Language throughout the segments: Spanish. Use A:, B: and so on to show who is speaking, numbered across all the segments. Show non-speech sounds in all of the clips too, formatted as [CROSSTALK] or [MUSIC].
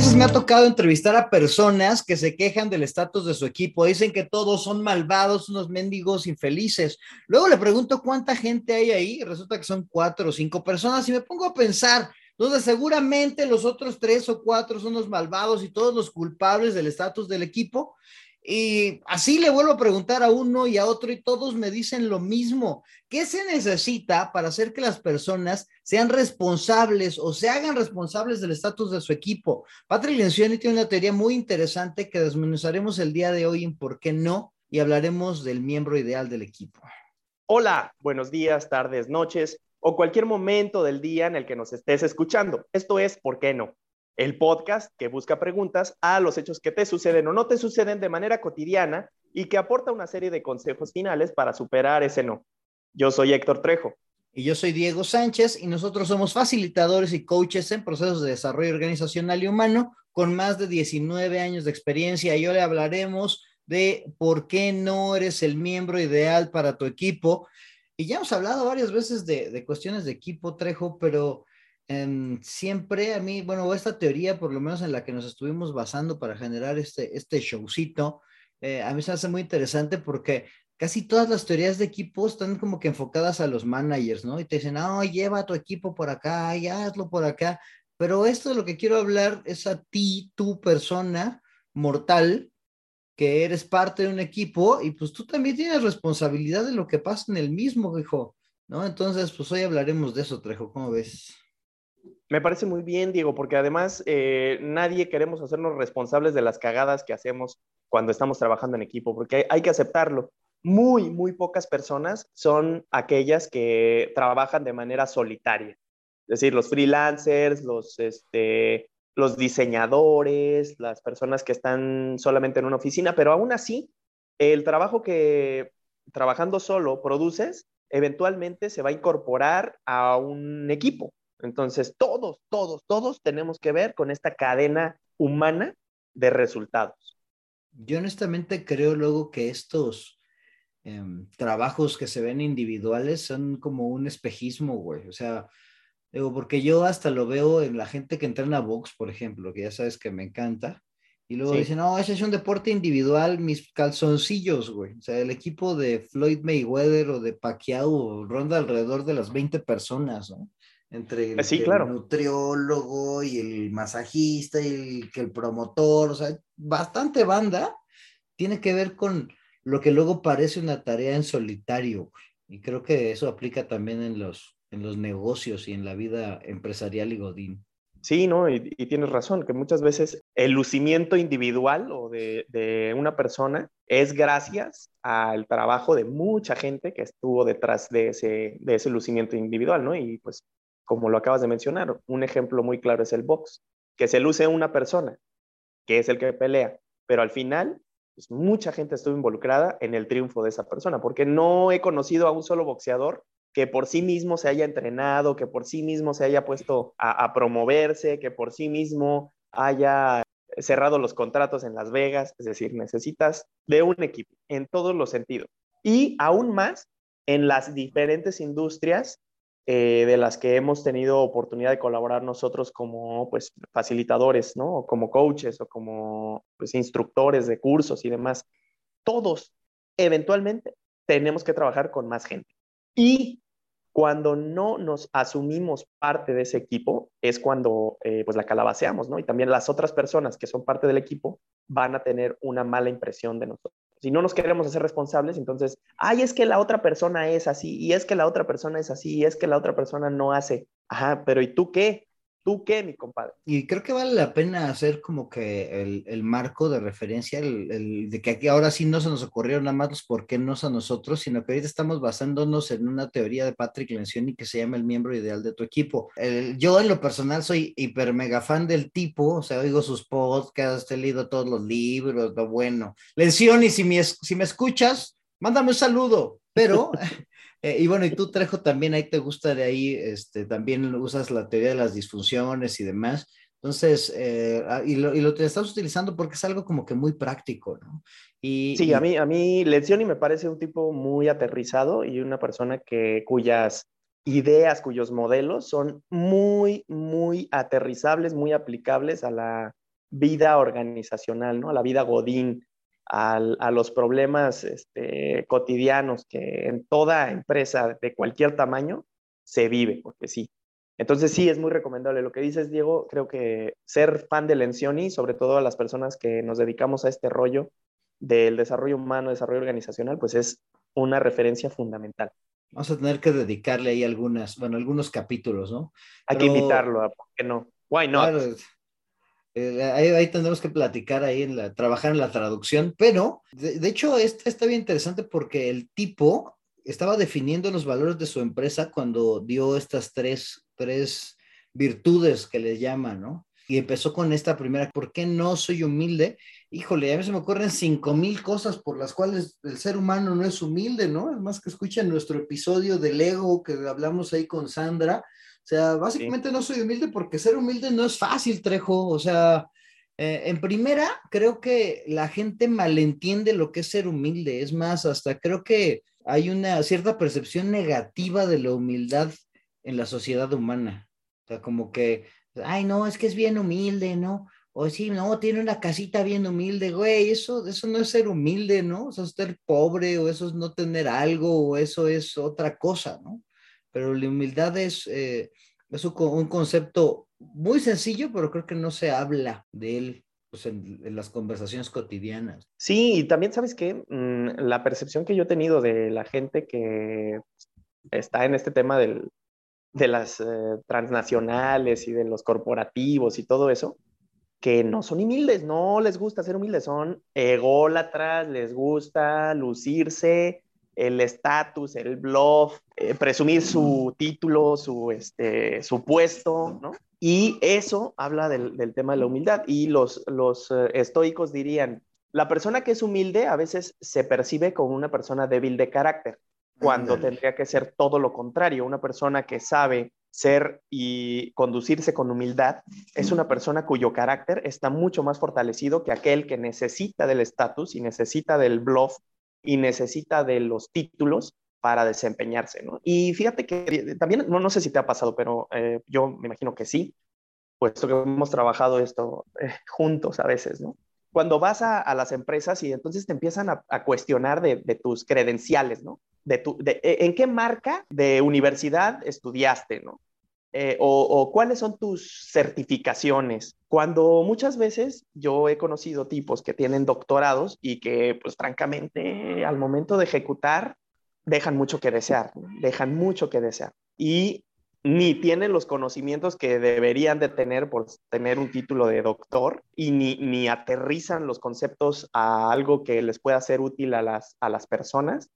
A: Veces me ha tocado entrevistar a personas que se quejan del estatus de su equipo, dicen que todos son malvados, unos mendigos infelices. Luego le pregunto cuánta gente hay ahí, resulta que son cuatro o cinco personas y me pongo a pensar, entonces seguramente los otros tres o cuatro son los malvados y todos los culpables del estatus del equipo. Y así le vuelvo a preguntar a uno y a otro y todos me dicen lo mismo. ¿Qué se necesita para hacer que las personas sean responsables o se hagan responsables del estatus de su equipo? Patrick Lencioni tiene una teoría muy interesante que desmenuzaremos el día de hoy en por qué no y hablaremos del miembro ideal del equipo.
B: Hola, buenos días, tardes, noches o cualquier momento del día en el que nos estés escuchando. Esto es ¿Por qué no? El podcast que busca preguntas a los hechos que te suceden o no te suceden de manera cotidiana y que aporta una serie de consejos finales para superar ese no. Yo soy Héctor Trejo.
A: Y yo soy Diego Sánchez y nosotros somos facilitadores y coaches en procesos de desarrollo organizacional y humano con más de 19 años de experiencia y hoy le hablaremos de por qué no eres el miembro ideal para tu equipo. Y ya hemos hablado varias veces de, de cuestiones de equipo, Trejo, pero Em, siempre a mí, bueno, esta teoría, por lo menos en la que nos estuvimos basando para generar este, este showcito, eh, a mí se me hace muy interesante porque casi todas las teorías de equipo están como que enfocadas a los managers, ¿no? Y te dicen, no, lleva a tu equipo por acá y hazlo por acá. Pero esto de lo que quiero hablar es a ti, tu persona mortal, que eres parte de un equipo y pues tú también tienes responsabilidad de lo que pasa en el mismo, hijo, ¿no? Entonces, pues hoy hablaremos de eso, Trejo, ¿cómo ves?
B: Me parece muy bien, Diego, porque además eh, nadie queremos hacernos responsables de las cagadas que hacemos cuando estamos trabajando en equipo, porque hay, que aceptarlo. Muy, muy pocas personas son aquellas que trabajan de manera solitaria. Es decir, los freelancers, los, este, los diseñadores, las personas que están solamente en una oficina, pero aún así, el trabajo que trabajando solo produces, eventualmente se va a incorporar a un equipo. Entonces, todos, todos, todos tenemos que ver con esta cadena humana de resultados.
A: Yo honestamente creo luego que estos em, trabajos que se ven individuales son como un espejismo, güey. O sea, digo, porque yo hasta lo veo en la gente que entrena box, por ejemplo, que ya sabes que me encanta. Y luego dicen, no, ese es un deporte individual, mis calzoncillos, güey. O sea, el equipo de Floyd Mayweather o de Pacquiao ronda alrededor de las 20 personas, ¿no? Entre
B: el, sí, claro.
A: nutriólogo y el masajista y el, que el promotor, o sea, bastante banda tiene que ver con lo que luego parece una tarea en solitario. Y creo que eso aplica también en los, en los negocios y en la vida empresarial y godín.
B: Sí, ¿no? Y, tienes razón, que muchas veces el lucimiento individual o de, de, una persona es gracias al trabajo de mucha gente que estuvo detrás de ese, de ese lucimiento individual, ¿no? Y pues como lo acabas de mencionar. Un ejemplo muy claro es el box, que se luce una persona, que es el que pelea, pero al final pues, mucha gente estuvo involucrada en el triunfo de esa persona, porque no he conocido a un solo boxeador que por sí mismo se haya entrenado, que por sí mismo se haya puesto a, a promoverse, que por sí mismo haya cerrado los contratos en Las Vegas, es decir, necesitas de un equipo en todos los sentidos. Y aún más en las diferentes industrias eh, de las que hemos tenido oportunidad de colaborar nosotros como pues, facilitadores, ¿no? como coaches o como pues, instructores de cursos y demás. Todos, eventualmente, tenemos que trabajar con más gente. Y cuando no nos asumimos parte de ese equipo, es cuando eh, pues la calabaceamos, ¿no? Y también las otras personas que son parte del equipo van a tener una mala impresión de nosotros si no nos queremos hacer responsables, entonces, ay, es que la otra persona es así, y es que la otra persona es así, y es que la otra persona no hace. Ajá, pero ¿y tú qué? ¿Tú qué, mi compadre?
A: Y creo que vale la pena hacer como que el, el marco de referencia, el, el, de que aquí ahora sí no se nos ocurrieron nada más los por qué no a nosotros, sino que ahorita estamos basándonos en una teoría de Patrick Lencioni que se llama el miembro ideal de tu equipo. yo en lo personal soy hiper mega fan del tipo, o sea, oigo sus podcasts, he leído todos los libros, lo bueno. Lencioni, si me, si me escuchas, mándame un saludo, pero... [LAUGHS] Eh, y bueno, y tú, Trejo, también ahí te gusta de ahí, este, también usas la teoría de las disfunciones y demás. Entonces, eh, ah, y, lo, y lo te estás utilizando porque es algo como que muy práctico, ¿no?
B: Y, sí, a mí, a mí Lencioni me parece un tipo muy aterrizado y una persona que, cuyas ideas, cuyos modelos son muy, muy aterrizables, muy aplicables a la vida organizacional, ¿no? A la vida godín, a los problemas este, cotidianos que en toda empresa de cualquier tamaño se vive, porque sí. Entonces sí, es muy recomendable. Lo que dices, Diego, creo que ser fan de Lencioni, sobre todo a las personas que nos dedicamos a este rollo del desarrollo humano, desarrollo organizacional, pues es una referencia fundamental.
A: Vamos a tener que dedicarle ahí algunas, bueno, algunos capítulos, ¿no?
B: Hay que invitarlo, ¿por qué no? Why not?
A: Eh, ahí, tendremos que platicar ahí, en la, trabajar en la traducción, pero de, hecho esta está bien interesante porque el tipo estaba definiendo los valores de su empresa cuando dio estas tres, tres virtudes que les llaman, ¿no? Y empezó con esta primera, ¿por qué no soy humilde? Híjole, a mí se me ocurren cinco mil cosas por las cuales el ser humano no es humilde, ¿no? Es más que escuchen nuestro episodio del ego que hablamos ahí con Sandra, sea, básicamente no soy humilde porque ser humilde no es fácil, Trejo. O sea, eh, en primera, creo que la gente malentiende lo que es ser humilde. Es más, hasta creo que hay una cierta percepción negativa de la humildad en la sociedad humana. O sea, como que, ay, no, es que es bien humilde, ¿no? O sí, no, tiene una casita bien humilde, güey, eso, eso no es ser humilde, ¿no? Eso es ser pobre, o eso es no tener algo, o eso es otra cosa, ¿no? Pero la humildad es, eh, es un, concepto muy sencillo, pero creo que no se habla de él pues, en, las conversaciones cotidianas.
B: Sí, y también sabes que mm, la percepción que yo he tenido de la gente que está en este tema del, de las eh, transnacionales y de los corporativos y todo eso, que no son humildes, no les gusta ser humildes, son ególatras, les gusta lucirse, el estatus, el bluff, eh, presumir su título, su, este, su puesto, ¿no? Y eso habla del, tema de la humildad. Y los, los eh, estoicos dirían, la persona que es humilde a veces se percibe como una persona débil de carácter, cuando tendría que ser todo lo contrario. Una persona que sabe ser y conducirse con humildad es una persona cuyo carácter está mucho más fortalecido que aquel que necesita del estatus y necesita del bluff y necesita de los títulos para desempeñarse, ¿no? Y fíjate que también, no, no sé si te ha pasado, pero eh, yo me imagino que sí, puesto que hemos trabajado esto eh, juntos a veces, ¿no? Cuando vas a, las empresas y entonces te empiezan a, cuestionar de, tus credenciales, ¿no? De tu, de, e, ¿En qué marca de universidad estudiaste, ¿no? Eh, o, cuáles son tus certificaciones. Cuando muchas veces yo he conocido tipos que tienen doctorados y que, pues francamente, al momento de ejecutar, dejan mucho que desear, dejan mucho que desear. Y ni tienen los conocimientos que deberían de tener por tener un título de doctor y ni, ni aterrizan los conceptos a algo que les pueda ser útil a las, a las personas,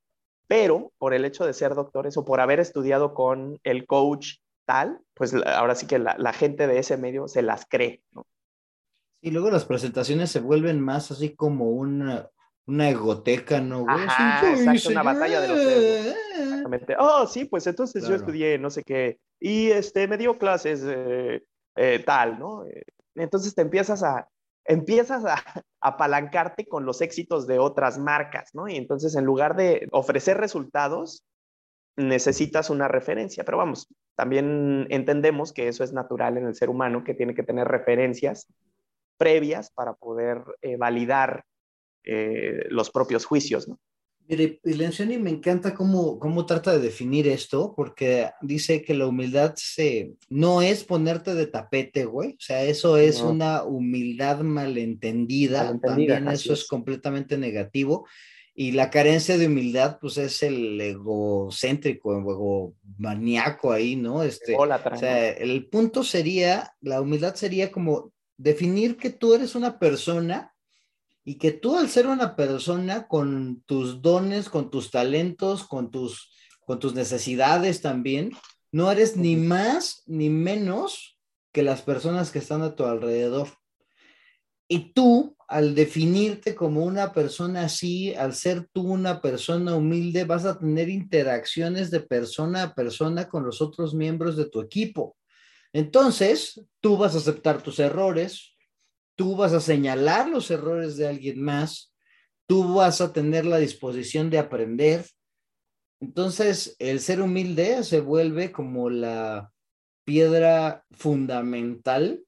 B: pero por el hecho de ser doctores o por haber estudiado con el coach tal, pues ahora sí que la, gente de ese medio se las cree, ¿no?
A: Y luego las presentaciones se vuelven más así como una, una egoteca, ¿no?
B: Ajá, exacto, una batalla de los egos. Exactamente. Oh, sí, pues entonces yo estudié no sé qué y este, me dio clases eh, eh, tal, ¿no? Eh, entonces te empiezas a, empiezas a [LAUGHS] apalancarte con los éxitos de otras marcas, ¿no? Y entonces en lugar de ofrecer resultados, necesitas una referencia, pero vamos, también entendemos que eso es natural en el ser humano, que tiene que tener referencias previas para poder eh, validar eh, los propios juicios, ¿no?
A: Mire, Lencioni me encanta cómo, cómo trata de definir esto, porque dice que la humildad se, no es ponerte de tapete, güey. O sea, eso es una humildad malentendida. También eso es completamente negativo. Y la carencia de humildad, pues es el egocéntrico, el ego maníaco ahí, ¿no? Este, o sea, el punto sería, la humildad sería como definir que tú eres una persona y que tú al ser una persona con tus dones, con tus talentos, con tus, con tus necesidades también, no eres ni más ni menos que las personas que están a tu alrededor. Y tú, al definirte como una persona así, al ser tú una persona humilde, vas a tener interacciones de persona a persona con los otros miembros de tu equipo. Entonces, tú vas a aceptar tus errores, tú vas a señalar los errores de alguien más, tú vas a tener la disposición de aprender. Entonces, el ser humilde se vuelve como la piedra fundamental,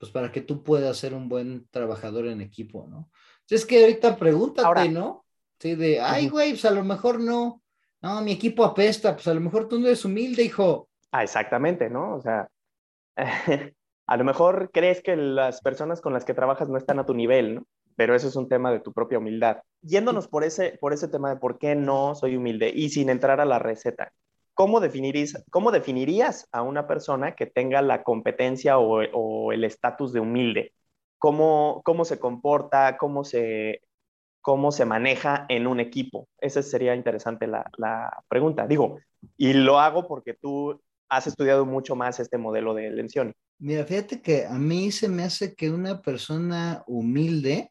A: pues para que tú puedas ser un buen trabajador en equipo, ¿no? Es que ahorita pregúntate, ¿no? Sí, de, ay, güey, pues a lo mejor no, no, mi equipo apesta, pues a lo mejor tú no eres humilde, hijo.
B: Ah, exactamente, ¿no? O sea, [LAUGHS] a lo mejor crees que las personas con las que trabajas no están a tu nivel, ¿no? Pero eso es un tema de tu propia humildad. Yéndonos por ese, por ese tema de por qué no soy humilde y sin entrar a la receta, ¿cómo definirías, cómo definirías a una persona que tenga la competencia o, o el estatus de humilde? ¿Cómo, ¿Cómo se comporta? ¿Cómo se, cómo se maneja en un equipo? Esa sería interesante la, la pregunta. Digo, y lo hago porque tú has estudiado mucho más este modelo de Lencioni.
A: Mira, fíjate que a mí se me hace que una persona humilde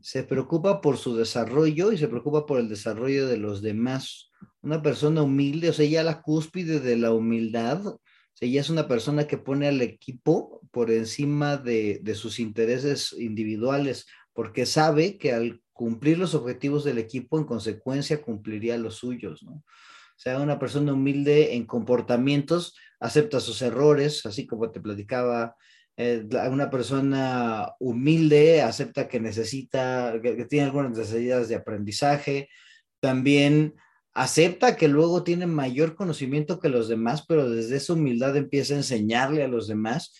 A: se preocupa por su desarrollo y se preocupa por el desarrollo de los demás. Una persona humilde, o sea, ya la cúspide de la humildad, o sea, ya es una persona que pone al equipo por encima de, de sus intereses individuales, porque sabe que al cumplir los objetivos del equipo, en consecuencia, cumpliría los suyos, ¿no? O sea, una persona humilde en comportamientos, acepta sus errores, así como te platicaba. Eh, una persona humilde acepta que necesita, que, tiene algunas necesidades de aprendizaje. También acepta que luego tiene mayor conocimiento que los demás, pero desde esa humildad empieza a enseñarle a los demás.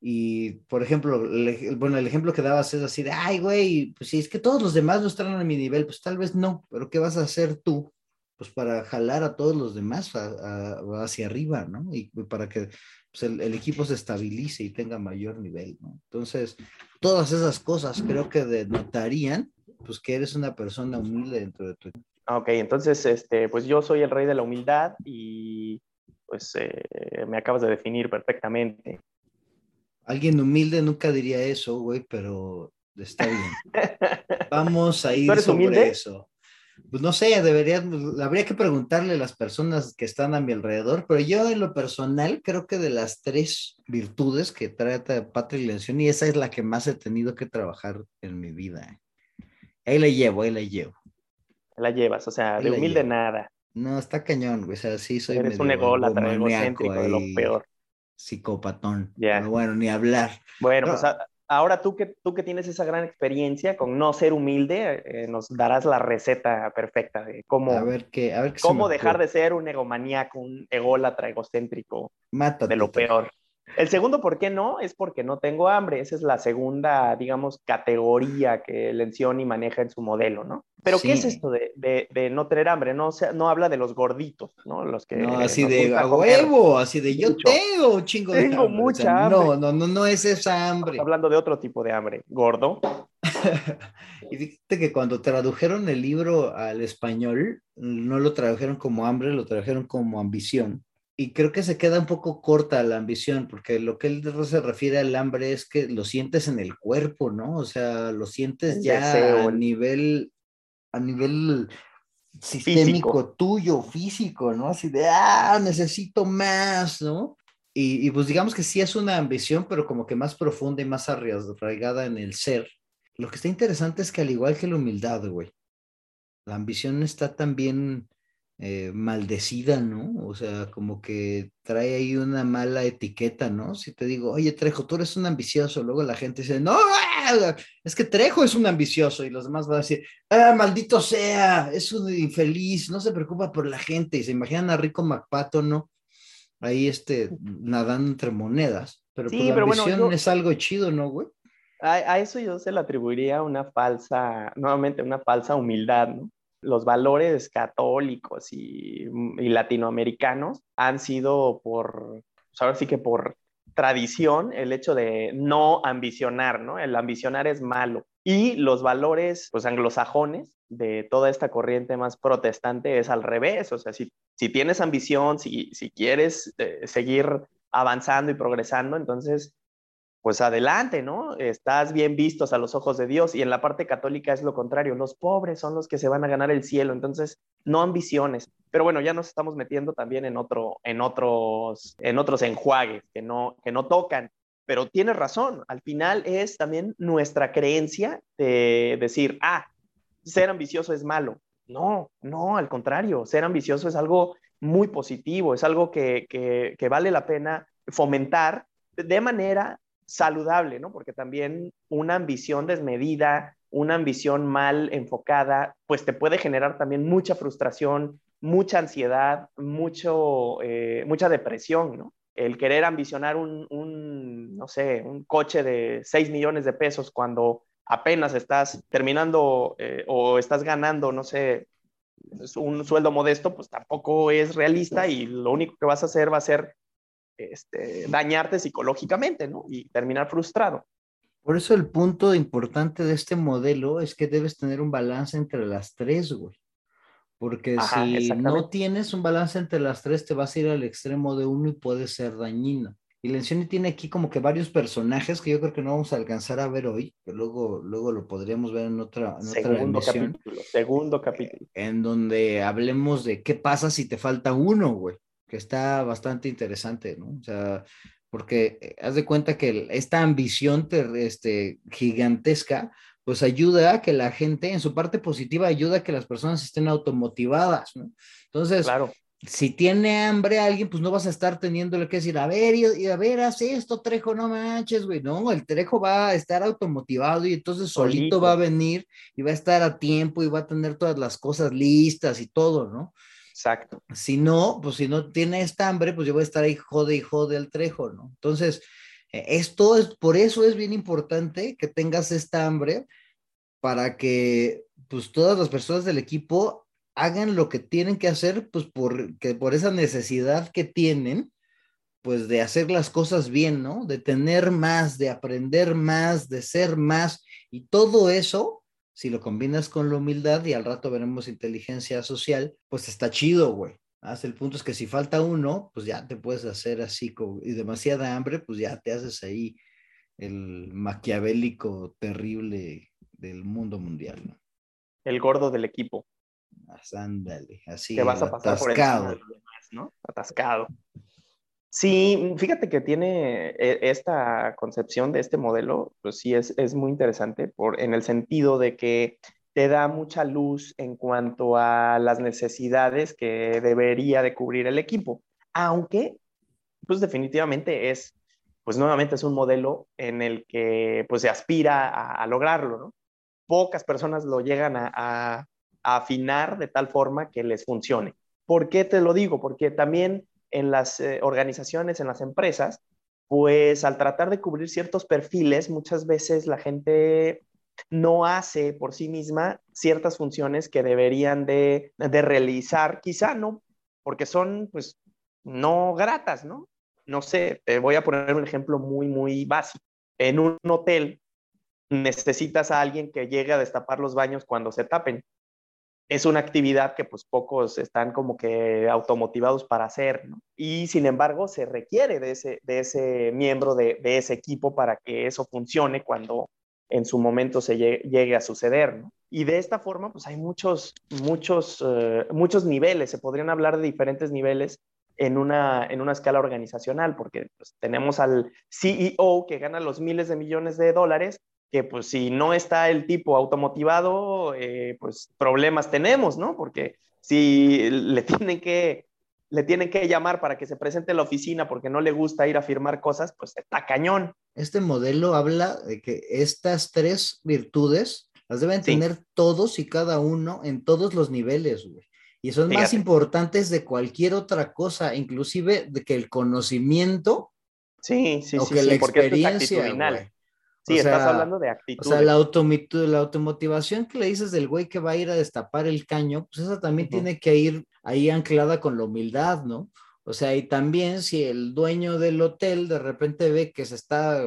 A: Y, por ejemplo, bueno, el ejemplo que dabas es así de, ay, güey, pues si es que todos los demás no están a mi nivel, pues tal vez no, pero ¿qué vas a hacer tú pues para jalar a todos los demás hacia arriba, ¿no? Y para que pues, el, equipo se estabilice y tenga mayor nivel, ¿no? Entonces, todas esas cosas creo que denotarían, pues que eres una persona humilde dentro de tu equipo.
B: Ah, ok, entonces, este, pues yo soy el rey de la humildad y pues eh, me acabas de definir perfectamente.
A: Alguien humilde nunca diría eso, güey, pero está bien. [LAUGHS] Vamos a ir sobre eso pues no sé, debería, habría que preguntarle a las personas que están a mi alrededor, pero yo en lo personal creo que de las tres virtudes que trata Patrick y esa es la que más he tenido que trabajar en mi vida. Ahí la llevo, ahí la llevo.
B: La llevas, o sea, de humilde nada.
A: No, está cañón, güey, o sea, sí soy
B: Eres un ególatra, egocéntrico, de lo peor.
A: Psicopatón. Ya. bueno, ni hablar.
B: Bueno, pues ahora tú que, tú que tienes esa gran experiencia con no ser humilde, eh, nos darás la receta perfecta de cómo,
A: a ver qué, a ver
B: cómo dejar de ser un egomaníaco, un ególatra egocéntrico de lo peor. El segundo, ¿por qué no? Es porque no tengo hambre. Esa es la segunda, digamos, categoría que Lencioni maneja en su modelo, ¿no? Pero ¿qué es esto de, de, no tener hambre? No, no habla de los gorditos, ¿no? Los que
A: no, así de a huevo, así de yo tengo chingo
B: de Tengo mucha hambre.
A: No, no, no, no es esa hambre.
B: Estamos hablando de otro tipo de hambre, gordo. [LAUGHS]
A: y fíjate que cuando tradujeron el libro al español, no lo tradujeron como hambre, lo tradujeron como ambición y creo que se queda un poco corta la ambición, porque lo que él se refiere al hambre es que lo sientes en el cuerpo, ¿no? O sea, lo sientes ya a nivel, a nivel sistémico tuyo, físico, ¿no? Así de, ah, necesito más, ¿no? Y, y, pues digamos que sí es una ambición, pero como que más profunda y más arraigada en el ser. Lo que está interesante es que al igual que la humildad, güey, la ambición está también eh, maldecida, ¿no? O sea, como que trae ahí una mala etiqueta, ¿no? Si te digo, oye, Trejo, tú eres un ambicioso, luego la gente dice, no, ah, es que Trejo es un ambicioso, y los demás van a decir, ah, maldito sea, es un infeliz, no se preocupa por la gente, y se imaginan a Rico MacPato, ¿no? Ahí, este, nadando entre monedas, pero, pues, la ambición es algo chido, ¿no, güey?
B: A, a eso yo se le atribuiría una falsa, nuevamente, una falsa humildad, ¿no? Los valores católicos y, latinoamericanos han sido por, pues ahora sí que por tradición, el hecho de no ambicionar, ¿no? El ambicionar es malo. Y los valores, pues anglosajones de toda esta corriente más protestante es al revés. O sea, si, tienes ambición, si, si quieres eh, seguir avanzando y progresando, entonces pues adelante, ¿no? Estás bien vistos a los ojos de Dios y en la parte católica es lo contrario, los pobres son los que se van a ganar el cielo, entonces no ambiciones. Pero bueno, ya nos estamos metiendo también en, otro, en, otros, en otros enjuagues que no, que no tocan. Pero tienes razón, al final es también nuestra creencia de decir, ah, ser ambicioso es malo. No, no, al contrario, ser ambicioso es algo muy positivo, es algo que, que, vale la pena fomentar de manera saludable, ¿no? Porque también una ambición desmedida, una ambición mal enfocada, pues te puede generar también mucha frustración, mucha ansiedad, mucho, eh, mucha depresión, ¿no? El querer ambicionar un, un, no sé, un coche de 6 millones de pesos cuando apenas estás terminando eh, o estás ganando, no sé, un sueldo modesto, pues tampoco es realista y lo único que vas a hacer va a ser este, dañarte psicológicamente, ¿no? Y terminar frustrado.
A: Por eso el punto importante de este modelo es que debes tener un balance entre las tres, güey. Porque si no tienes un balance entre las tres, te vas a ir al extremo de uno y puede ser dañino. Y Lencioni tiene aquí como que varios personajes que yo creo que no vamos a alcanzar a ver hoy, que luego, luego lo podríamos ver en otra, en
B: segundo capítulo. Segundo capítulo.
A: En donde hablemos de qué pasa si te falta uno, güey, que está bastante interesante, ¿no? O sea, porque eh, haz de cuenta que esta ambición este, gigantesca, pues ayuda a que la gente, en su parte positiva, ayuda a que las personas estén automotivadas, ¿no? Entonces, claro si tiene hambre alguien, pues no vas a estar teniéndole que decir, a ver, y, a ver, haz esto, Trejo, no manches, güey. No, el Trejo va a estar automotivado y entonces solito. va a venir y va a estar a tiempo y va a tener todas las cosas listas y todo, ¿no?
B: Exacto.
A: Si no, pues si no tiene esta hambre, pues yo voy a estar ahí jode y jode al Trejo, ¿no? Entonces, e, esto es, por eso es bien importante que tengas esta hambre para que, pues todas las personas del equipo hagan lo que tienen que hacer, pues por, por esa necesidad que tienen, pues de hacer las cosas bien, ¿no? De tener más, de aprender más, de ser más. Y todo eso, si lo combinas con la humildad y al rato veremos inteligencia social, pues está chido, güey. Hasta el punto es que si falta uno, pues ya te puedes hacer así, y demasiada hambre, pues ya te haces ahí el maquiavélico terrible del mundo mundial, ¿no?
B: El gordo del equipo.
A: Ándale, así.
B: Que vas a pasar atascado. por ¿no? Atascado. Sí, fíjate que tiene e, esta concepción de este modelo, pues sí es, es muy interesante por, en el sentido de que te da mucha luz en cuanto a las necesidades que debería de cubrir el equipo, aunque pues definitivamente es, pues nuevamente es un modelo en el que pues se aspira a, lograrlo, ¿no? Pocas personas lo llegan a, afinar de tal forma que les funcione. ¿Por qué te lo digo? Porque también en las eh, organizaciones, en las empresas, pues al tratar de cubrir ciertos perfiles, muchas veces la gente no hace por sí misma ciertas funciones que deberían de, de realizar, quizá no, porque son pues no gratas, ¿no? No sé, te voy a poner un ejemplo muy, muy básico. En un hotel necesitas a alguien que llegue a destapar los baños cuando se tapen es una actividad que pues pocos están como que automotivados para hacer. Y sin embargo se requiere de ese, de ese miembro de, ese equipo para que eso funcione cuando en su momento se llegue, a suceder. Y de esta forma pues hay muchos, muchos, eh, muchos niveles, se podrían hablar de diferentes niveles en una, en una escala organizacional, porque pues, tenemos al CEO que gana los miles de millones de dólares que pues si no está el tipo automotivado, eh, pues problemas tenemos, ¿no? Porque si le [LAUGHS] tienen que le tienen que llamar para que se presente en la oficina porque no le gusta ir a firmar cosas, pues está cañón.
A: Este modelo habla de que estas tres virtudes las deben tener todos y cada uno en todos los niveles, güey. Y son más importantes de cualquier otra cosa, inclusive de que el conocimiento.
B: Sí, sí, o sí, que la experiencia. Sí, estás hablando de actitud.
A: O sea, la, la automotivación que le dices del güey que va a ir a destapar el caño, pues esa también tiene que ir ahí anclada con la humildad, ¿no? O sea, y también si el dueño del hotel de repente ve que se está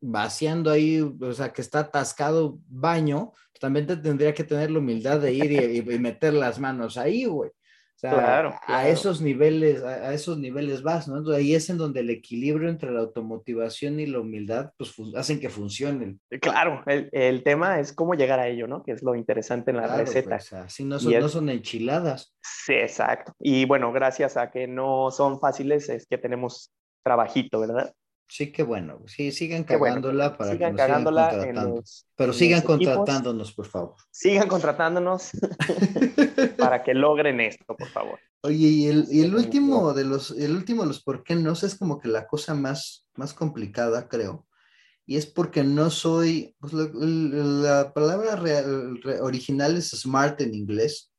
A: vaciando ahí, o sea, que está atascado baño, pues también te tendría que tener la humildad de ir y meter las manos ahí, güey claro, a esos niveles, a, esos niveles vas, ¿no? Entonces, ahí es en donde el equilibrio entre la automotivación y la humildad, pues hacen que funcionen.
B: Eh, claro, el, tema es cómo llegar a ello, ¿no? Que es lo interesante en la receta.
A: Pues, así no son, no son enchiladas.
B: Sí, exacto. Y bueno, gracias a que no son fáciles, es que tenemos trabajito, ¿verdad?
A: Sí, qué bueno. Sí, sigan cagándola para
B: sigan
A: que nos sigan contratando. Pero sigan contratándonos, por favor.
B: Sigan contratándonos [LAUGHS] [LAUGHS] para que logren esto, por favor.
A: Oye, y el, y el último de los, el último de los por qué no es como que la cosa más, más complicada, creo. Y es porque no soy, pues la, palabra real, original es smart en inglés.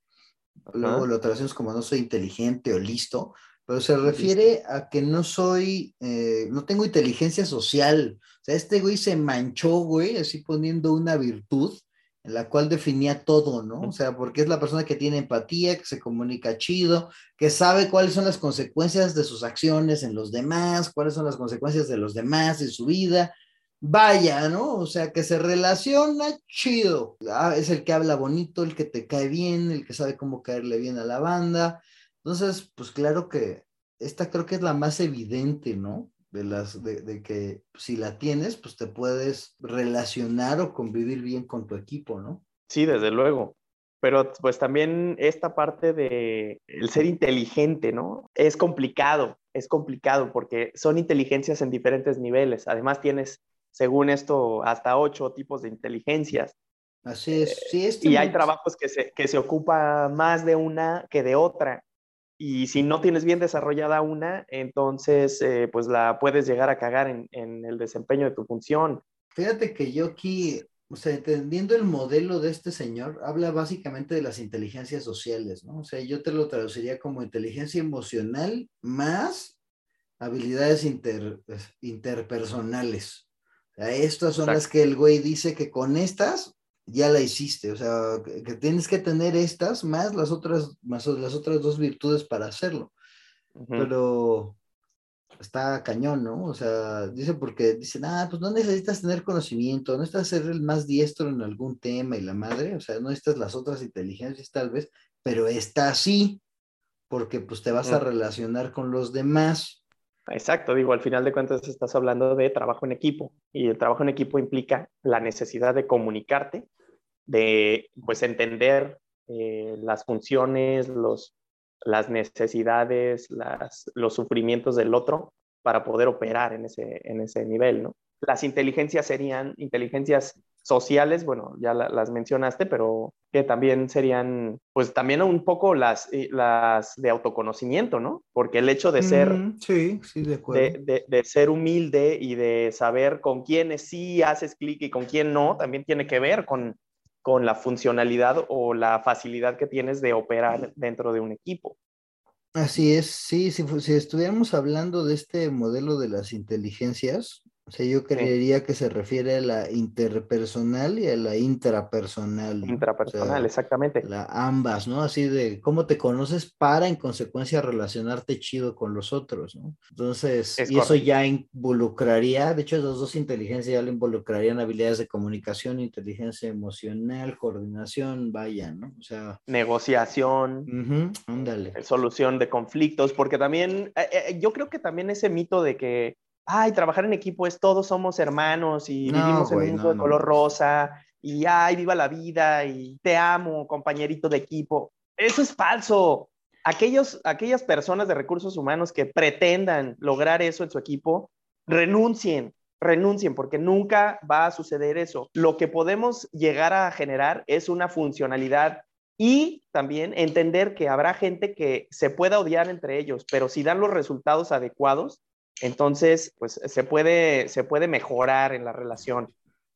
A: Luego lo traducimos como no soy inteligente o listo pero se refiere a que no soy, eh, no tengo inteligencia social. O sea, este güey se manchó, güey, así poniendo una virtud en la cual definía todo, ¿no? O sea, porque es la persona que tiene empatía, que se comunica chido, que sabe cuáles son las consecuencias de sus acciones en los demás, cuáles son las consecuencias de los demás en su vida. Vaya, ¿no? O sea, que se relaciona chido. Ah, es el que habla bonito, el que te cae bien, el que sabe cómo caerle bien a la banda entonces, pues claro que esta creo que es la más evidente, ¿no? De las, de, que si la tienes, pues te puedes relacionar o convivir bien con tu equipo, ¿no?
B: Sí, desde luego. Pero pues también esta parte de el ser inteligente, ¿no? Es complicado, es complicado porque son inteligencias en diferentes niveles. Además tienes, según esto, hasta ocho tipos de inteligencias.
A: Así es, sí.
B: Este y hay trabajos que se, que se ocupa más de una que de otra y si no tienes bien desarrollada una, entonces eh, pues la puedes llegar a cagar en, en, el desempeño de tu función.
A: Fíjate que yo aquí, o sea, entendiendo el modelo de este señor, habla básicamente de las inteligencias sociales, ¿no? O sea, yo te lo traduciría como inteligencia emocional más habilidades inter, interpersonales. O sea, estas son las que el güey dice que con estas ya la hiciste, o sea, que, tienes que tener estas más las otras, más las otras dos virtudes para hacerlo. Pero está cañón, ¿no? O sea, dice porque dicen, ah, pues no necesitas tener conocimiento, no necesitas ser el más diestro en algún tema y la madre, o sea, no necesitas las otras inteligencias tal vez, pero está así, porque pues te vas a relacionar con los demás.
B: Exacto, digo, al final de cuentas estás hablando de trabajo en equipo y el trabajo en equipo implica la necesidad de comunicarte, de pues entender eh, las funciones, los, las necesidades, las, los sufrimientos del otro para poder operar en ese, en ese nivel, ¿no? Las inteligencias serían inteligencias sociales, bueno, ya las mencionaste, pero que también serían, pues también un poco las, eh, las de autoconocimiento, ¿no? Porque el hecho de ser,
A: mm, sí, sí, de, acuerdo.
B: De, de, ser humilde y de saber con quiénes sí haces clic y con quién no, también tiene que ver con, con la funcionalidad o la facilidad que tienes de operar dentro de un equipo.
A: Así es, sí, si, si estuviéramos hablando de este modelo de las inteligencias, o sea, yo creería que se refiere a la interpersonal y a la intrapersonal.
B: Intrapersonal, exactamente.
A: La, ambas, ¿no? Así de cómo te conoces para en consecuencia relacionarte chido con los otros, ¿no? Entonces, y eso ya involucraría, de hecho, esas dos inteligencias ya le involucrarían habilidades de comunicación, inteligencia emocional, coordinación, vaya, ¿no? O sea.
B: Negociación.
A: ándale.
B: solución de conflictos, porque también, eh, eh, yo creo que también ese mito de que ay, trabajar en equipo es todos somos hermanos y vivimos en un mundo de color rosa y ay, viva la vida y te amo, compañerito de equipo. Eso es falso. Aquellos, aquellas personas de recursos humanos que pretendan lograr eso en su equipo, renuncien, renuncien, porque nunca va a suceder eso. Lo que podemos llegar a generar es una funcionalidad y también entender que habrá gente que se pueda odiar entre ellos, pero si dan los resultados adecuados, entonces, pues se puede, se puede mejorar en la relación.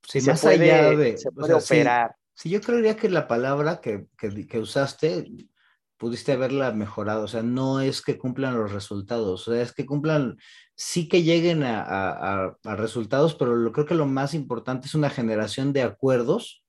A: Sí, se más puede, allá de. Se puede operar. Sí, yo creería que la palabra que, que, usaste pudiste haberla mejorado. O sea, no es que cumplan los resultados, o sea, es que cumplan, sí que lleguen a, a, resultados, pero lo, creo que lo más importante es una generación de acuerdos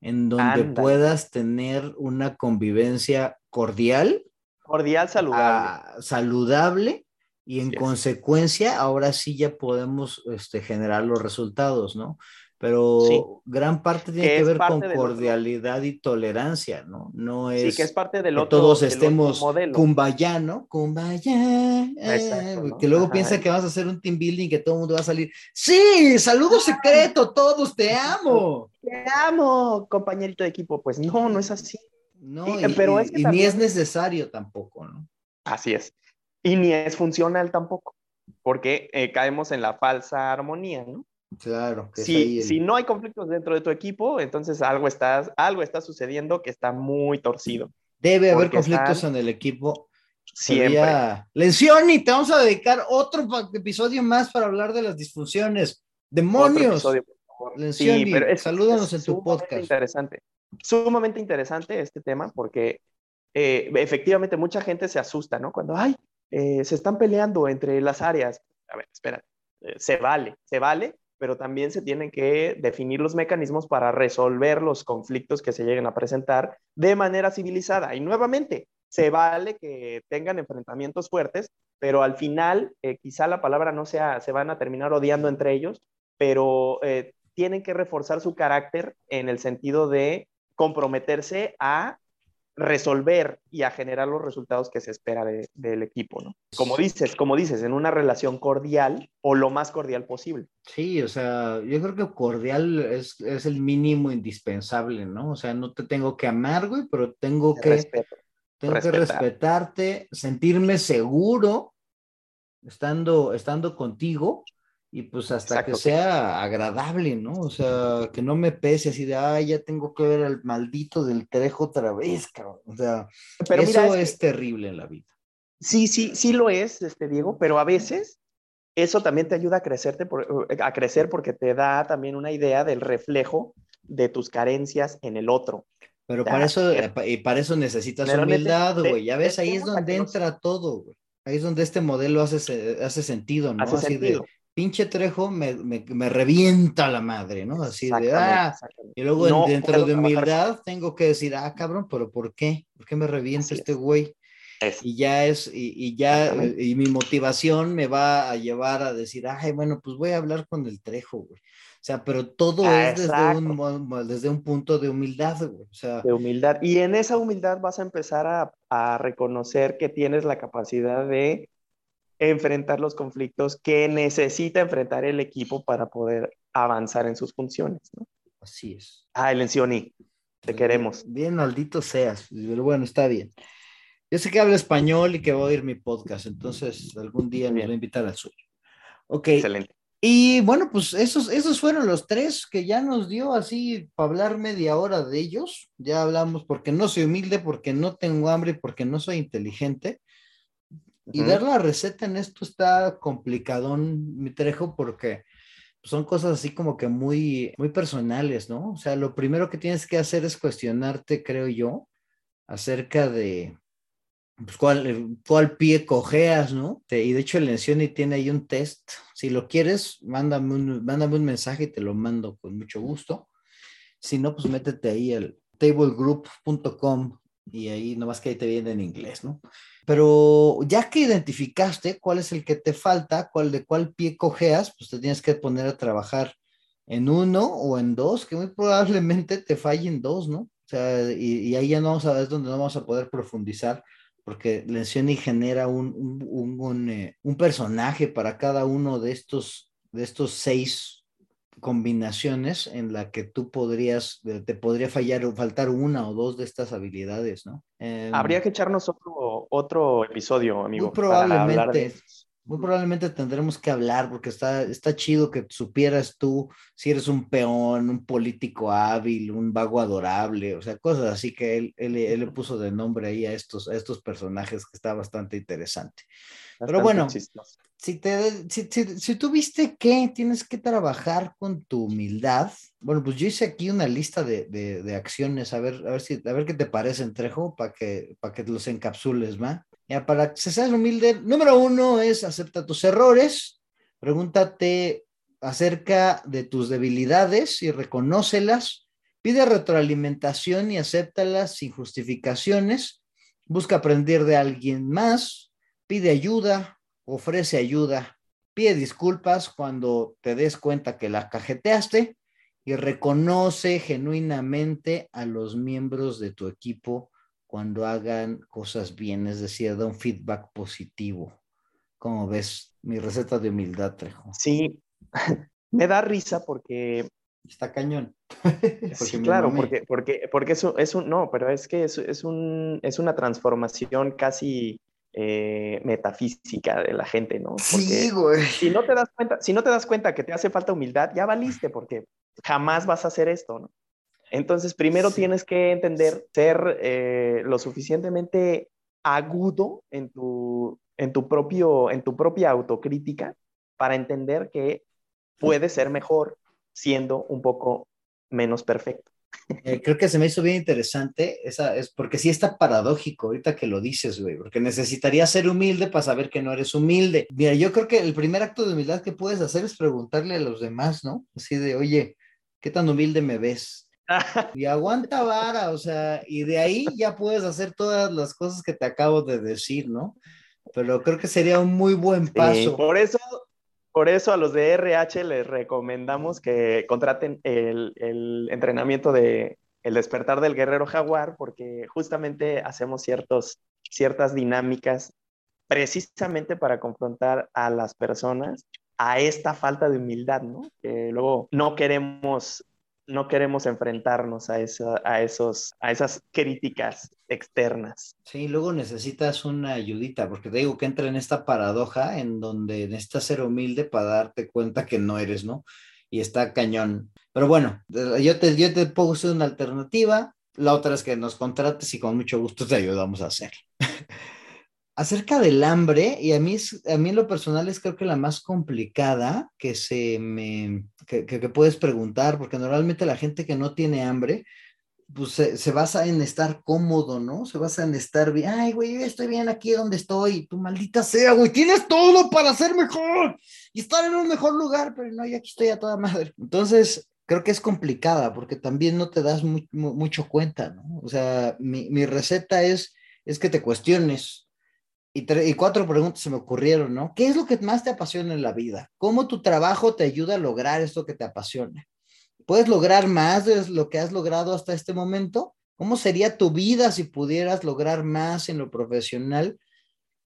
A: en donde puedas tener una convivencia cordial.
B: Cordial, saludable.
A: Ah, saludable y en consecuencia ahora sí ya podemos este, generar los resultados, ¿no? Pero gran parte tiene que, ver con cordialidad y tolerancia, ¿no? No es
B: sí, que es parte del
A: otro, todos estemos kumbaya, ¿no? Kumbaya, eh, que luego piensa que vas a hacer un team building que todo el mundo va a salir, sí, saludo secreto, todos, te amo.
B: Te amo, compañerito de equipo. Pues no, no es así.
A: No, pero es que ni es necesario tampoco, ¿no?
B: Así es y ni es funcional tampoco. porque eh, caemos en la falsa armonía, ¿no?
A: Claro.
B: Que si, si no hay conflictos dentro de tu equipo, entonces algo está, algo está sucediendo que está muy torcido.
A: Debe haber conflictos en el equipo. Siempre. Lencioni, te vamos a dedicar otro episodio más para hablar de las disfunciones. ¡Demonios!
B: Lencioni, salúdanos en tu podcast. Interesante. Sumamente interesante este tema porque eh, efectivamente mucha gente se asusta, ¿no? Cuando, ay, eh, se están peleando entre las áreas. A ver, espera, eh, se vale, se vale, pero también se tienen que definir los mecanismos para resolver los conflictos que se lleguen a presentar de manera civilizada. Y nuevamente, se vale que tengan enfrentamientos fuertes, pero al final quizá la palabra no sea, se van a terminar odiando entre ellos, pero tienen que reforzar su carácter en el sentido de comprometerse a resolver y a generar los resultados que se espera del equipo, ¿no? Como dices, como dices, en una relación cordial o lo más cordial posible.
A: Sí, o sea, yo creo que cordial es, el mínimo indispensable, ¿no? O sea, no te tengo que amar, güey, pero tengo que, tengo que respetarte, sentirme seguro estando, estando contigo y pues hasta que sea agradable, ¿no? O sea, que no me pese así de, ay, ya tengo que ver al maldito del trejo otra vez, cabrón. O sea, pero eso es, terrible en la vida.
B: Sí, sí, sí lo es, este Diego, pero a veces eso también te ayuda a, crecerte eh, a crecer porque te da también una idea del reflejo de tus carencias en el otro.
A: Pero para eso, eh, y para eso necesitas humildad, güey. Ya ves, ahí es donde entra todo, güey. Ahí es donde este modelo hace, hace sentido, ¿no?
B: Hace sentido
A: pinche Trejo me, me, revienta la madre, ¿no? Así de, ah, y luego dentro de humildad tengo que decir, ah, cabrón, pero ¿por qué? ¿Por qué me revienta este güey? Y ya es, y, ya, y mi motivación me va a llevar a decir, ay, bueno, pues voy a hablar con el Trejo, güey. O sea, pero todo es desde un, desde un, punto de humildad, güey. O sea,
B: de humildad. Y en esa humildad vas a empezar a, a reconocer que tienes la capacidad de enfrentar los conflictos que necesita enfrentar el equipo para poder avanzar en sus funciones. ¿no?
A: Así es.
B: Ah, Lencioni, te queremos.
A: Bien, maldito seas, pero bueno, está bien. Yo sé que habla español y que va a oír mi podcast, entonces algún día me voy a invitar al suyo. Ok. Excelente. Y bueno, pues esos, esos fueron los tres que ya nos dio así para hablar media hora de ellos. Ya hablamos porque no soy humilde, porque no tengo hambre, porque no soy inteligente. Y dar la receta en esto está complicadón, mi trejo, porque son cosas así como que muy, muy personales, ¿no? O sea, lo primero que tienes que hacer es cuestionarte, creo yo, acerca de pues, cuál, cuál pie cojeas, ¿no? y de hecho, el Lencioni tiene ahí un test. Si lo quieres, mándame un, mándame un mensaje y te lo mando con mucho gusto. Si no, pues métete ahí al tablegroup.com y ahí nomás que ahí te viene en inglés, ¿no? Pero ya que identificaste cuál es el que te falta, cuál de cuál pie cojeas, pues te tienes que poner a trabajar en uno o en dos, que muy probablemente te fallen dos, ¿no? O sea, y, ahí ya no vamos a ver dónde no vamos a poder profundizar, porque Lencioni genera un, un, un, eh, un, personaje para cada uno de estos, de estos seis combinaciones en la que tú podrías, te podría fallar o faltar una o dos de estas habilidades, ¿no?
B: Em, Habría que echarnos otro, otro episodio, amigo.
A: Muy probablemente, muy probablemente tendremos que hablar porque está, está chido que supieras tú si eres un peón, un político hábil, un vago adorable, o sea, cosas así que él, él, él le puso de nombre ahí a estos, a estos personajes que está bastante interesante. Pero bueno, si, te, si, si, viste que tienes que trabajar con tu humildad, bueno, pues yo hice aquí una lista de, de, de acciones, a ver, a ver, si, a ver qué te parece, Trejo, para que, para que los encapsules, ¿va? Para que seas humilde, número uno es acepta tus errores, pregúntate acerca de tus debilidades y reconócelas, pide retroalimentación y acéptalas sin justificaciones, busca aprender de alguien más, pide ayuda, ofrece ayuda, pide disculpas cuando te des cuenta que la cajeteaste y reconoce genuinamente a los miembros de tu equipo cuando hagan cosas bien, es decir, da un feedback positivo. ¿Cómo ves mi receta de humildad, Trejo?
B: Sí, [LAUGHS] me da risa porque...
A: Está cañón.
B: sí, [LAUGHS] claro, porque, porque, porque eso es un, no, pero es que es, es, un, es una transformación casi eh, metafísica de la gente, ¿no?
A: sí, güey.
B: Si no, te das cuenta, si no te das cuenta que te hace falta humildad, ya valiste, porque jamás vas a hacer esto, ¿no? Entonces, primero tienes que entender, ser eh, lo suficientemente agudo en tu, en, tu propio, en tu propia autocrítica para entender que puedes ser mejor siendo un poco menos perfecto.
A: Eh, creo que se me hizo bien interesante, esa es porque sí está paradójico ahorita que lo dices, güey, porque necesitaría ser humilde para saber que no eres humilde. Mira, yo creo que el primer acto de humildad que puedes hacer es preguntarle a los demás, ¿no? Así de, oye, ¿qué tan humilde me ves? [LAUGHS] y aguanta vara, o sea, y de ahí ya puedes hacer todas las cosas que te acabo de decir, ¿no? Pero creo que sería un muy buen paso.
B: por eso por eso a los de RH les recomendamos que contraten el, entrenamiento de El despertar del guerrero jaguar, porque justamente hacemos ciertos, ciertas dinámicas precisamente para confrontar a las personas a esta falta de humildad, ¿no? Que luego no queremos no queremos enfrentarnos a, a, esos, a esas críticas externas.
A: Sí, luego necesitas una ayudita, porque te digo que entra en esta paradoja en donde necesitas ser humilde para darte cuenta que no eres, ¿no? Y está cañón. Pero bueno, yo te, yo te una alternativa, la otra es que nos contrates y con mucho gusto te ayudamos a hacer. Acerca del hambre, y a mí, a mí en lo personal es creo que la más complicada que se me, que, puedes preguntar, porque normalmente la gente que no tiene hambre, pues se, basa en estar cómodo, ¿no? Se basa en estar bien, ay, güey, yo estoy bien aquí donde estoy, tu maldita sea, güey, tienes todo para ser mejor y estar en un mejor lugar, pero no, yo aquí estoy a toda madre. Entonces, creo que es complicada porque también no te das mucho cuenta, ¿no? O sea, mi, mi receta es, es que te cuestiones, y, cuatro preguntas se me ocurrieron, ¿no? ¿Qué es lo que más te apasiona en la vida? ¿Cómo tu trabajo te ayuda a lograr esto que te apasiona? ¿Puedes lograr más de lo que has logrado hasta este momento? ¿Cómo sería tu vida si pudieras lograr más en lo profesional?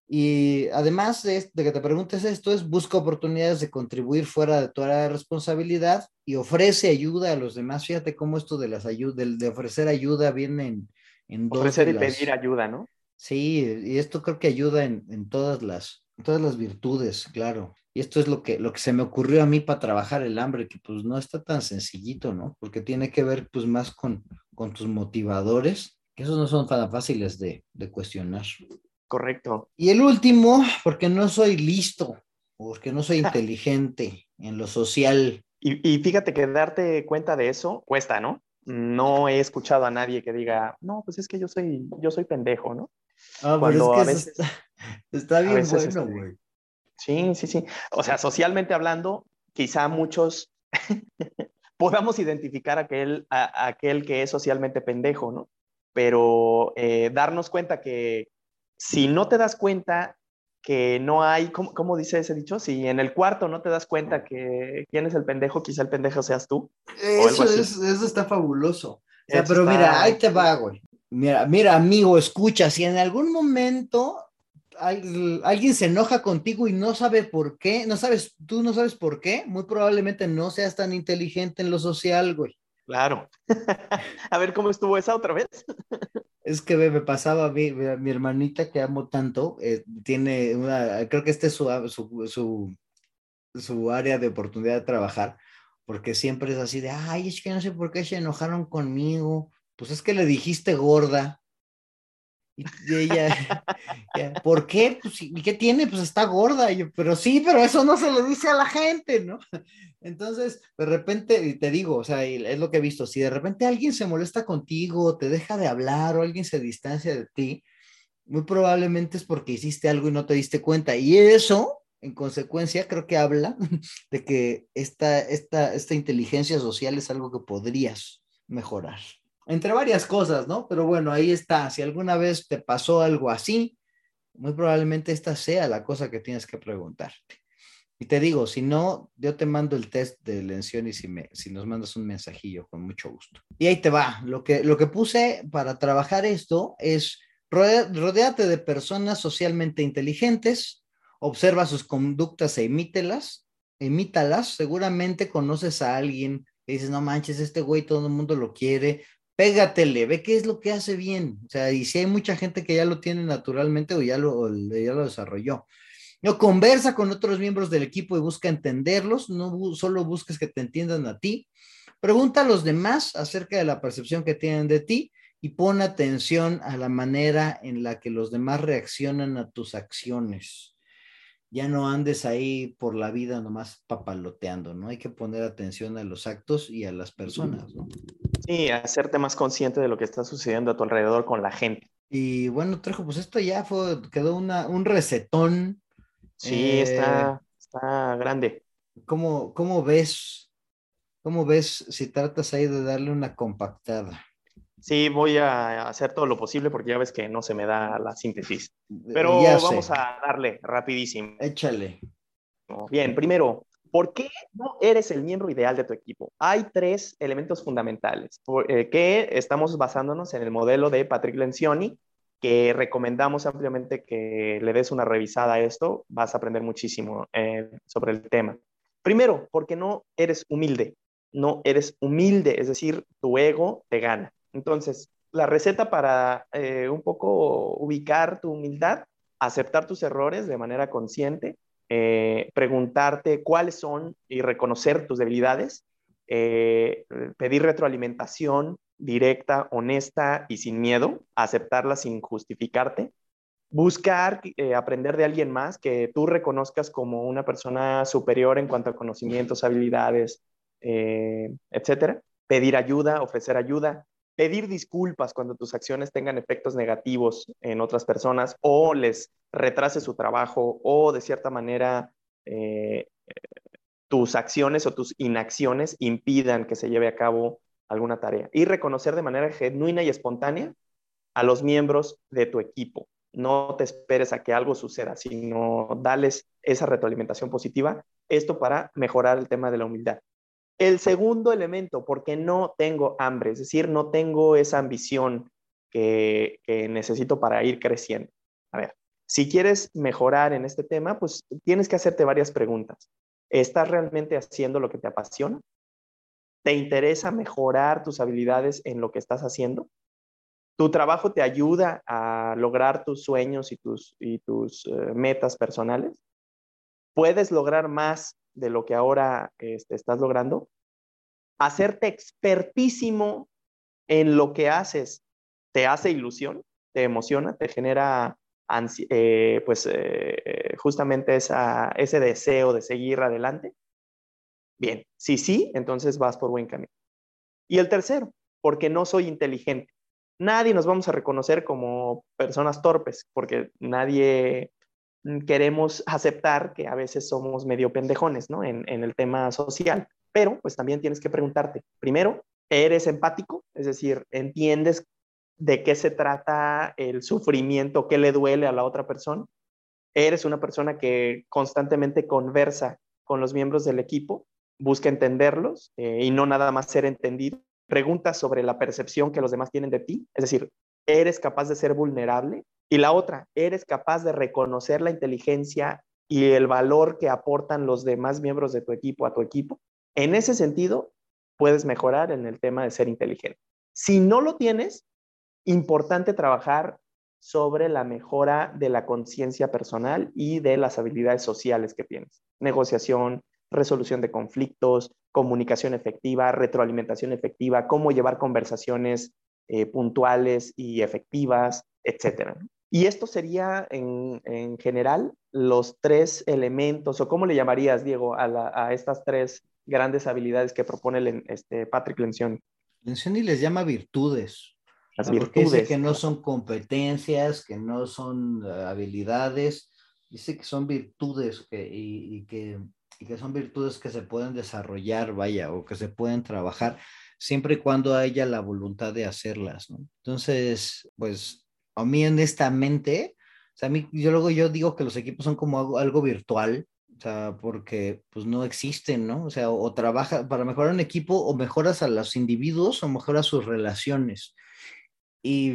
A: Y además de, que te preguntes esto, es busca oportunidades de contribuir fuera de tu área de responsabilidad y ofrece ayuda a los demás. Fíjate cómo esto de las ayudas, de, ofrecer ayuda viene en, en
B: dos. Ofrecer y pedir ayuda, ¿no?
A: Sí, y esto creo que ayuda en, todas, las, todas las virtudes, claro. Y esto es lo que, lo que se me ocurrió a mí para trabajar el hambre, que pues no está tan sencillito, ¿no? Porque tiene que ver pues más con, con tus motivadores, que esos no son tan fáciles de, de cuestionar.
B: Correcto.
A: Y el último, porque no soy listo, porque no soy [LAUGHS] inteligente en lo social.
B: Y, y, fíjate que darte cuenta de eso cuesta, ¿no? No he escuchado a nadie que diga, no, pues es que yo soy, yo soy pendejo, ¿no?
A: Ah, pero es que está, [LAUGHS] está, bien bueno, este, güey.
B: sí, sí, sí. O sea, socialmente hablando, quizá muchos [LAUGHS] podamos identificar a aquel, a, aquel que es socialmente pendejo, ¿no? Pero eh, darnos cuenta que si no te das cuenta que no hay, ¿cómo, ¿cómo, dice ese dicho? Si en el cuarto no te das cuenta que quién es el pendejo, quizá el pendejo seas tú.
A: Eso, es, eso está fabuloso. O sea, pero mira, ahí te va, güey. Mira, mira, amigo, escucha, si en algún momento alguien se enoja contigo y no sabe por qué, no sabes, tú no sabes por qué, muy probablemente no seas tan inteligente en lo social, güey.
B: Claro. [LAUGHS] a ver cómo estuvo esa otra vez.
A: es que me pasaba a mí, mi hermanita que amo tanto, eh, tiene una, creo que este es su, su, su área de oportunidad de trabajar, porque siempre es así de, ay, es que no sé por qué se enojaron conmigo pues es que le dijiste gorda. Y ella, [LAUGHS] ¿por qué? Pues, ¿y qué tiene? Pues está gorda. yo, pero sí, pero eso no se le dice a la gente, ¿no? [LAUGHS] Entonces, de repente, y te digo, o sea, es lo que he visto, si de repente alguien se molesta contigo, te deja de hablar o alguien se distancia de ti, muy probablemente es porque hiciste algo y no te diste cuenta. Y eso, en consecuencia, creo que habla [LAUGHS] de que esta, esta, esta inteligencia social es algo que podrías mejorar entre varias cosas, ¿no? Pero bueno, ahí está. Si alguna vez te pasó algo así, muy probablemente esta sea la cosa que tienes que preguntarte. Y te digo, si no, yo te mando el test de elección y si, me, si nos mandas un mensajillo, con mucho gusto. Y ahí te va. Lo que, lo que puse para trabajar esto es rodeate de personas socialmente inteligentes, observa sus conductas e imítelas, imítalas. Seguramente conoces a alguien que dices, no manches, este güey todo el mundo lo quiere, pégatele, ve qué es lo que hace bien. O sea, y si hay mucha gente que ya lo tiene naturalmente o ya lo, ya lo desarrolló. No, conversa con otros miembros del equipo y busca entenderlos, no solo busques que te entiendan a ti. Pregunta a los demás acerca de la percepción que tienen de ti y pon atención a la manera en la que los demás reaccionan a tus acciones. Ya no andes ahí por la vida nomás papaloteando, ¿no? Hay que poner atención a los actos y a las personas, ¿no?
B: Sí, hacerte más consciente de lo que está sucediendo a tu alrededor con la gente.
A: Y bueno, Trejo, pues esto ya fue, quedó una, un recetón
B: Sí, está, eh, está grande.
A: ¿cómo, ¿Cómo ves? ¿Cómo ves si tratas ahí de darle una compactada?
B: Sí, voy a hacer todo lo posible porque ya ves que no se me da la síntesis. Pero vamos a darle rapidísimo.
A: Échale.
B: Bien, primero, ¿por qué no eres el miembro ideal de tu equipo? Hay tres elementos fundamentales eh, que estamos basándonos en el modelo de Patrick Lencioni, que recomendamos ampliamente que le des una revisada a esto, vas a aprender muchísimo eh, sobre el tema. Primero, porque no eres humilde, no eres humilde, es decir, tu ego te gana. Entonces, la receta para eh, un poco ubicar tu humildad, aceptar tus errores de manera consciente, eh, preguntarte cuáles son y reconocer tus debilidades, pedir retroalimentación, directa, honesta y sin miedo, aceptarla sin justificarte, buscar eh, aprender de alguien más que tú reconozcas como una persona superior en cuanto a conocimientos, habilidades, eh, etcétera, pedir ayuda, ofrecer ayuda, pedir disculpas cuando tus acciones tengan efectos negativos en otras personas o les retrase su trabajo o de cierta manera eh, tus acciones o tus inacciones impidan que se lleve a cabo alguna tarea y reconocer de manera genuina y espontánea a los miembros de tu equipo. No te esperes a que algo suceda, sino dales esa retroalimentación positiva. Esto para mejorar el tema de la humildad. El segundo elemento, porque no tengo hambre, es decir, no tengo esa ambición que, necesito para ir creciendo. A ver, si quieres mejorar en este tema, pues tienes que hacerte varias preguntas. ¿Estás realmente haciendo lo que te apasiona? ¿Te interesa mejorar tus habilidades en lo que estás haciendo? ¿Tu trabajo te ayuda a lograr tus sueños y tus, y tus eh, metas personales? ¿Puedes lograr más de lo que ahora este, estás logrando? ¿Hacerte expertísimo en lo que haces te hace ilusión? ¿Te emociona? ¿Te genera eh, pues eh, justamente ese deseo de seguir adelante? Bien, si sí, entonces vas por buen camino. Y el tercero, porque no soy inteligente. Nadie nos vamos a reconocer como personas torpes, porque nadie queremos aceptar que a veces somos medio pendejones, ¿no? En, el tema social. Pero, pues también tienes que preguntarte, primero, ¿eres empático? Es decir, ¿entiendes de qué se trata el sufrimiento, qué le duele a la otra persona? ¿Eres una persona que constantemente conversa con los miembros del equipo? busca entenderlos eh, y no nada más ser entendido. Pregunta sobre la percepción que los demás tienen de ti, es decir, ¿eres capaz de ser vulnerable? Y la otra, ¿eres capaz de reconocer la inteligencia y el valor que aportan los demás miembros de tu equipo a tu equipo? En ese sentido, puedes mejorar en el tema de ser inteligente. Si no lo tienes, importante trabajar sobre la mejora de la conciencia personal y de las habilidades sociales que tienes. Negociación, resolución de conflictos, comunicación efectiva, retroalimentación efectiva, cómo llevar conversaciones eh, puntuales y efectivas, etc. Y esto sería en, general los tres elementos, o cómo le llamarías, Diego, a, estas tres grandes habilidades que propone este Patrick Lencioni.
A: Lencioni les llama virtudes. Las virtudes. Dice que no son competencias, que no son eh, habilidades, dice que son virtudes y que y que son virtudes que se pueden desarrollar, vaya, o que se pueden trabajar, siempre y cuando haya la voluntad de hacerlas, ¿no? Entonces, pues, a mí honestamente, o sea, a mí, yo luego yo digo que los equipos son como algo, virtual, o sea, porque pues no existen, ¿no? O sea, o, trabaja para mejorar un equipo o mejoras a los individuos o mejoras sus relaciones. Y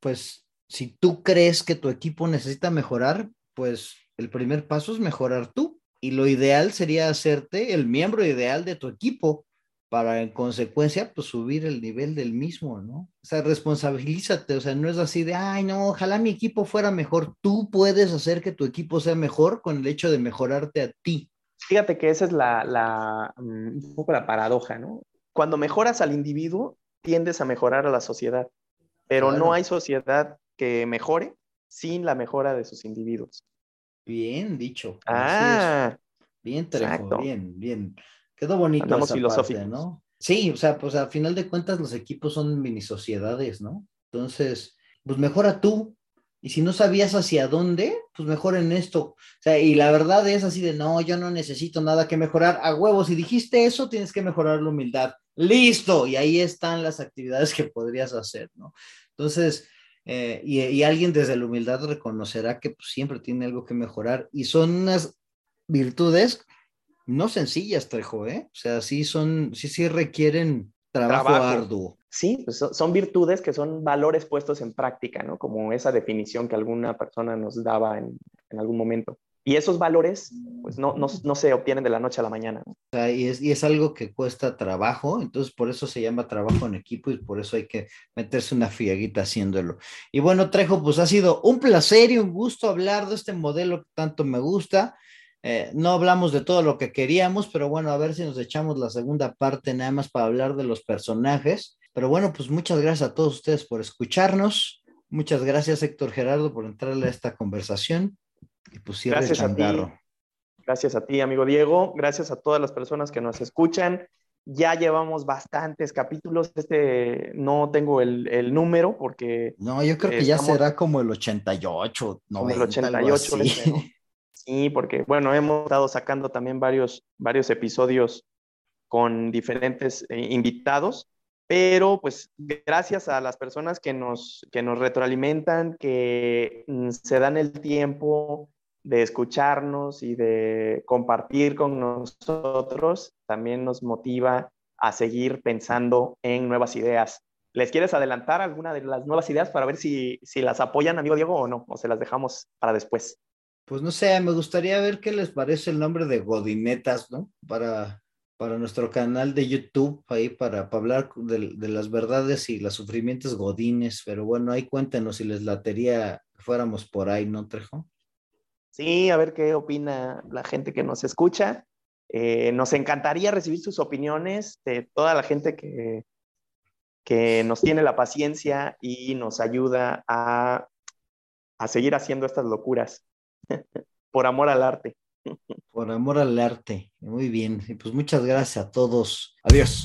A: pues si tú crees que tu equipo necesita mejorar, pues el primer paso es mejorar tú y lo ideal sería hacerte el miembro ideal de tu equipo, para en consecuencia, pues subir el nivel del mismo, ¿no? O sea, responsabilízate, o sea, no es así de, ay, no, ojalá mi equipo fuera mejor. Tú puedes hacer que tu equipo sea mejor con el hecho de mejorarte a ti.
B: Fíjate que esa es la, la mm, un poco la paradoja, ¿no? Cuando mejoras al individuo, tiendes a mejorar a la sociedad, pero no hay sociedad que mejore sin la mejora de sus individuos.
A: Bien dicho.
B: Ah,
A: bien, Trejo, bien, bien. Quedó bonito.
B: Andamos filosóficos.
A: ¿no? Sí, o sea, pues al final de cuentas los equipos son mini sociedades, ¿no? Entonces, pues mejora tú. Y si no sabías hacia dónde, pues mejor en esto. O sea, y la verdad es así de, no, yo no necesito nada que mejorar. A huevos, si dijiste eso, tienes que mejorar la humildad. Listo. Y ahí están las actividades que podrías hacer, ¿no? Entonces, eh, y, y, alguien desde la humildad reconocerá que pues, siempre tiene algo que mejorar. Y son unas virtudes no sencillas, Trejo, ¿eh? O sea, sí son, sí, sí requieren trabajo, arduo.
B: Sí, pues son virtudes que son valores puestos en práctica, ¿no? Como esa definición que alguna persona nos daba en, en algún momento. Y esos valores, pues no, no, no, se obtienen de la noche a la mañana.
A: O sea, y, es, y es algo que cuesta trabajo, entonces por eso se llama trabajo en equipo y por eso hay que meterse una fiaguita haciéndolo. Y bueno, Trejo, pues ha sido un placer y un gusto hablar de este modelo que tanto me gusta. Eh, no hablamos de todo lo que queríamos, pero bueno, a ver si nos echamos la segunda parte nada más para hablar de los personajes. Pero bueno, pues muchas gracias a todos ustedes por escucharnos. Muchas gracias, Héctor Gerardo, por entrarle a esta conversación. Y pues
B: gracias a ti. Gracias a ti, amigo Diego. Gracias a todas las personas que nos escuchan. Ya llevamos bastantes capítulos. Este no tengo el, número porque.
A: No, yo creo que ya será como el 88, 90. El 88.
B: Sí, porque bueno, hemos estado sacando también varios, varios episodios con diferentes eh, invitados, pero pues gracias a las personas que nos, que nos retroalimentan, que mm, se dan el tiempo de escucharnos y de compartir con nosotros, también nos motiva a seguir pensando en nuevas ideas. ¿Les quieres adelantar alguna de las nuevas ideas para ver si, si las apoyan, amigo Diego, o no? ¿O se las dejamos para después?
A: Pues no sé, me gustaría ver qué les parece el nombre de Godinetas, ¿no? Para, para nuestro canal de YouTube, ahí para, hablar de, las verdades y los sufrimientos godines, pero bueno, ahí cuéntenos si les latería que fuéramos por ahí, ¿no, Trejo?
B: Sí, a ver qué opina la gente que nos escucha. Eh, nos encantaría recibir sus opiniones de toda la gente que, que nos tiene la paciencia y nos ayuda a, a seguir haciendo estas locuras. Por amor al arte.
A: Por amor al arte. Muy bien. Y pues muchas gracias a todos. Adiós.